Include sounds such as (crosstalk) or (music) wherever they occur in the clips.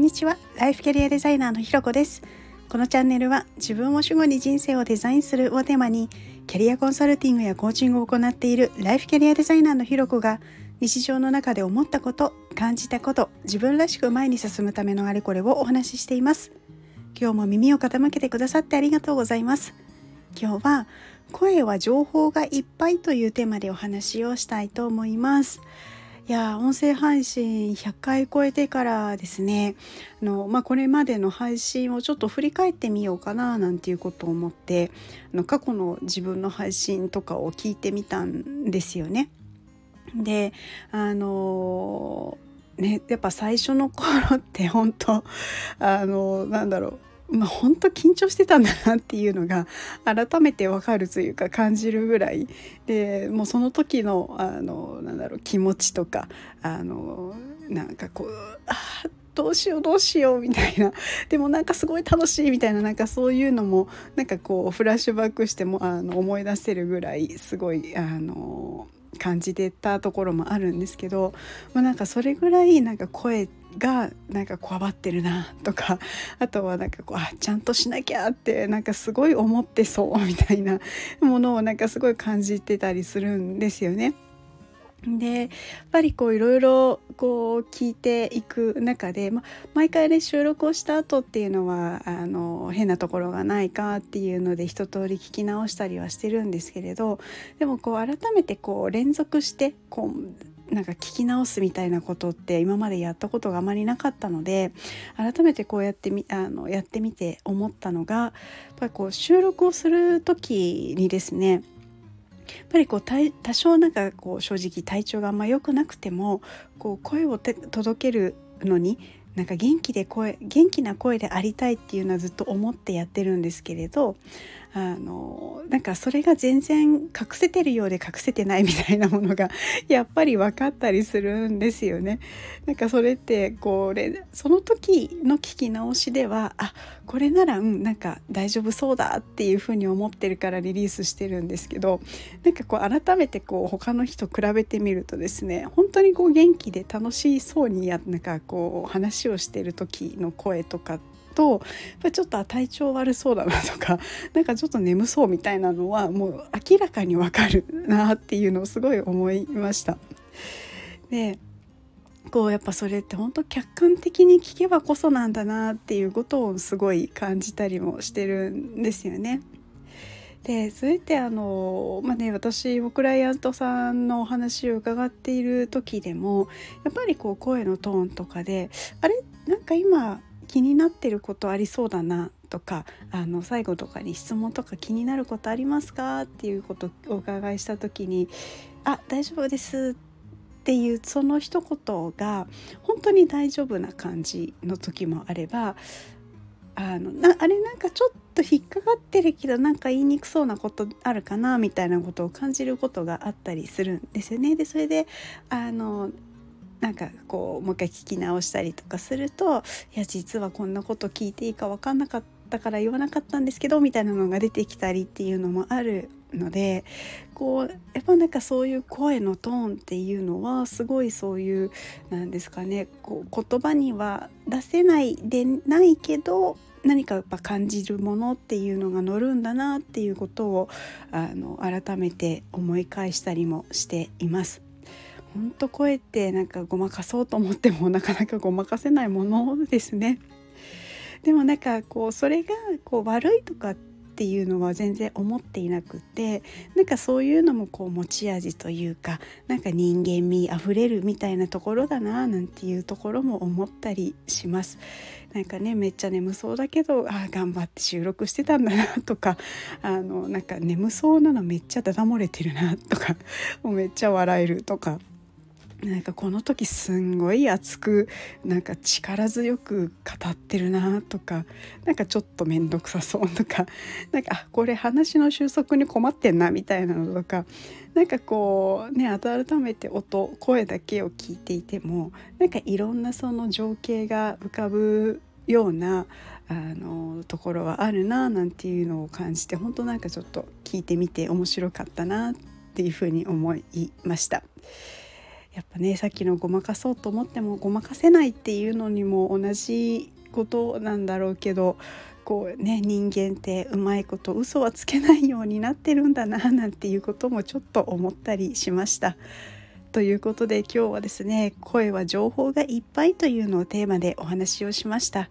んにちは。ライフキャリアデザイナーのひろこです。このチャンネルは自分を主語に人生をデザインするをテーマにキャリアコンサルティングやコーチングを行っているライフキャリアデザイナーのひろこが日常の中で思ったこと感じたこと自分らしく前に進むためのあれこれをお話ししています。今日も耳を傾けてくださってありがとうございます。今日は声は情報がいっぱいというテーマでお話をしたいと思います。いや音声配信100回超えてからですねあの、まあ、これまでの配信をちょっと振り返ってみようかななんていうことを思ってあの過去の自分の配信とかを聞いてみたんですよね。であのねやっぱ最初の頃って本当あのなんだろうまあ、本当緊張してたんだなっていうのが改めてわかるというか感じるぐらいでもうその時のあのなんだろう気持ちとかあのなんかこうあどうしようどうしようみたいな。でもなんかすごい楽しいみたいななんかそういうのもなんかこうフラッシュバックしてもあの思い出せるぐらいすごいあの感じてたところもあるんですけど、まあ、なんかそれぐらいなんか声がなんかこわばってるなとかあとはなんかこうあちゃんとしなきゃってなんかすごい思ってそうみたいなものをなんかすごい感じてたりするんですよね。でやっぱりこういろいろこう聞いていく中で、ま、毎回ね収録をした後っていうのはあの変なところがないかっていうので一通り聞き直したりはしてるんですけれどでもこう改めてこう連続してこうなんか聞き直すみたいなことって今までやったことがあまりなかったので改めてこうやってみあのやってみて思ったのがやっぱりこう収録をする時にですねやっぱりこう多少なんかこう正直体調があんま良くなくてもこう声を届けるのになんか元気で声元気な声でありたいっていうのはずっと思ってやってるんですけれどあのなんかそれが全然隠せてるようで隠せてないみたいなものが (laughs) やっぱり分かったりするんですよね。なんかそれってこれその時の聞き直しではあこれならうんなんか大丈夫そうだっていうふうに思ってるからリリースしてるんですけどなんかこう改めてこう他の人比べてみるとですね本当にこう元気で楽しそうにやなんかこう話をしてる時の声とかとやっぱちょっと体調悪そうだなとか (laughs) なんかちょっと眠そうみたいなのはもう明らかにわかるなっていうのをすごい思いました。でこうやっぱそれって本当客観的に聞けばこそなんだなっていうことをすごい感じたりもしてるんですよね。でそれってあのまあね私もクライアントさんのお話を伺っている時でもやっぱりこう声のトーンとかであれ？なんか今気になってることありそうだなとかあの最後とかに質問とか気になることありますかっていうことをお伺いした時に「あ大丈夫です」っていうその一言が本当に大丈夫な感じの時もあればあのなあれなんかちょっと引っかかってるけどなんか言いにくそうなことあるかなみたいなことを感じることがあったりするんですよね。でそれであのなんかこうもう一回聞き直したりとかするといや実はこんなこと聞いていいか分かんなかったから言わなかったんですけどみたいなのが出てきたりっていうのもあるのでこうやっぱなんかそういう声のトーンっていうのはすごいそういうなんですかねこう言葉には出せないでないけど何かやっぱ感じるものっていうのが乗るんだなっていうことをあの改めて思い返したりもしています。ほんと声ってなんかごまかそうと思ってもなかなかごまかせないものですね。でもなんかこうそれがこう悪いとかっていうのは全然思っていなくてなんかそういうのもこう持ち味というかなんか人間味あふれるみたいなところだななんていうところも思ったりします。なんかねめっちゃ眠そうだけどあ頑張って収録してたんだなとかあのなんか眠そうなのめっちゃダダ漏れてるなとかめっちゃ笑えるとかなんかこの時すんごい熱くなんか力強く語ってるなとかなんかちょっと面倒くさそうとか (laughs) なんかあこれ話の収束に困ってんなみたいなのとかなんかこうね改めて音声だけを聞いていてもなんかいろんなその情景が浮かぶようなあのところはあるななんていうのを感じて本当なんかちょっと聞いてみて面白かったなっていうふうに思いました。やっぱねさっきのごまかそうと思ってもごまかせないっていうのにも同じことなんだろうけどこうね人間ってうまいこと嘘はつけないようになってるんだななんていうこともちょっと思ったりしました。ということで今日はですね声は情報がいっぱいというのをテーマでお話をしました。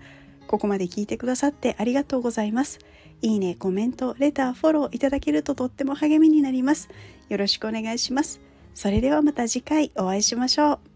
ここまで聞いてくださってありがとうございます。いいね、コメント、レター、フォローいただけるととっても励みになります。よろしくお願いします。それではまた次回お会いしましょう。